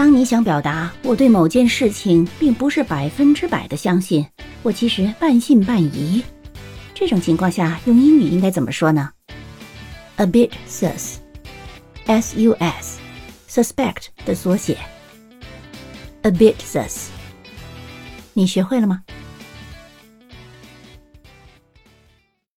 当你想表达我对某件事情并不是百分之百的相信我其实半信半疑。这种情况下用英语应该怎么说呢？Abit sus sus suspect 的缩写。Abit sus 你学会了吗？